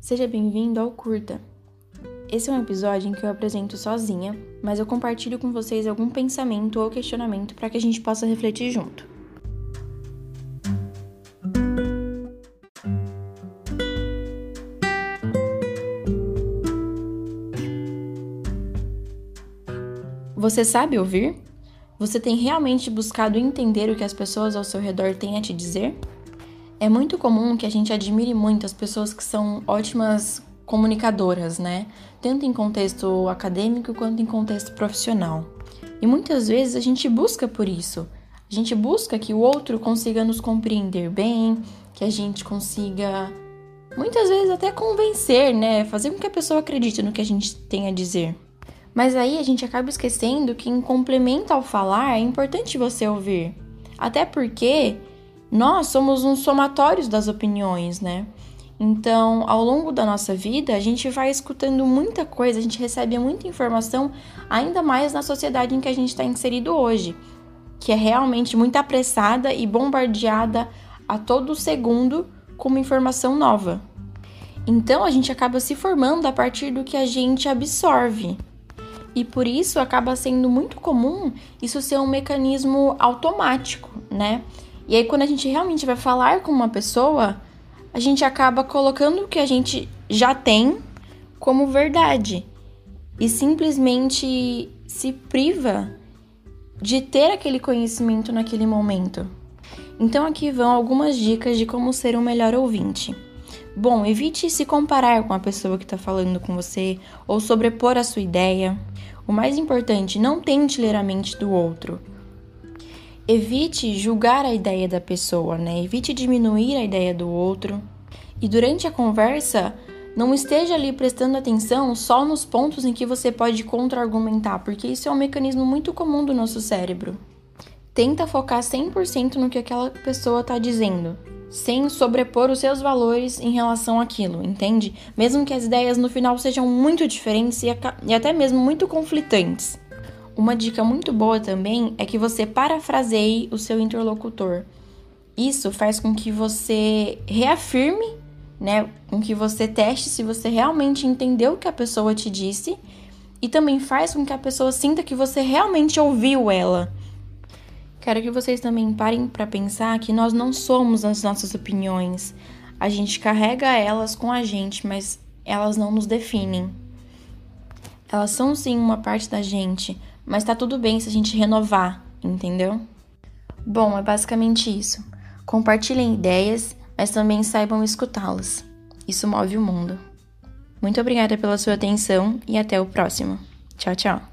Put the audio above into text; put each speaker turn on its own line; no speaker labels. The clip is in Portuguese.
Seja bem-vindo ao Curta. Esse é um episódio em que eu apresento sozinha, mas eu compartilho com vocês algum pensamento ou questionamento para que a gente possa refletir junto. Você sabe ouvir? Você tem realmente buscado entender o que as pessoas ao seu redor têm a te dizer? É muito comum que a gente admire muito as pessoas que são ótimas comunicadoras, né? Tanto em contexto acadêmico quanto em contexto profissional. E muitas vezes a gente busca por isso. A gente busca que o outro consiga nos compreender bem, que a gente consiga muitas vezes até convencer, né? Fazer com que a pessoa acredite no que a gente tem a dizer. Mas aí a gente acaba esquecendo que em complemento ao falar é importante você ouvir. Até porque nós somos uns somatórios das opiniões, né? Então, ao longo da nossa vida, a gente vai escutando muita coisa, a gente recebe muita informação, ainda mais na sociedade em que a gente está inserido hoje, que é realmente muito apressada e bombardeada a todo segundo com uma informação nova. Então, a gente acaba se formando a partir do que a gente absorve. E por isso acaba sendo muito comum isso ser um mecanismo automático, né? E aí, quando a gente realmente vai falar com uma pessoa, a gente acaba colocando o que a gente já tem como verdade e simplesmente se priva de ter aquele conhecimento naquele momento. Então, aqui vão algumas dicas de como ser um melhor ouvinte. Bom, evite se comparar com a pessoa que está falando com você ou sobrepor a sua ideia. O mais importante, não tente ler a mente do outro evite julgar a ideia da pessoa, né? Evite diminuir a ideia do outro. E durante a conversa, não esteja ali prestando atenção só nos pontos em que você pode contra-argumentar, porque isso é um mecanismo muito comum do nosso cérebro. Tenta focar 100% no que aquela pessoa está dizendo, sem sobrepor os seus valores em relação àquilo, entende? Mesmo que as ideias no final sejam muito diferentes e até mesmo muito conflitantes. Uma dica muito boa também é que você parafraseie o seu interlocutor. Isso faz com que você reafirme, né, com que você teste se você realmente entendeu o que a pessoa te disse e também faz com que a pessoa sinta que você realmente ouviu ela. Quero que vocês também parem para pensar que nós não somos as nossas opiniões. A gente carrega elas com a gente, mas elas não nos definem. Elas são sim uma parte da gente, mas tá tudo bem se a gente renovar, entendeu? Bom, é basicamente isso. Compartilhem ideias, mas também saibam escutá-las. Isso move o mundo. Muito obrigada pela sua atenção e até o próximo. Tchau, tchau.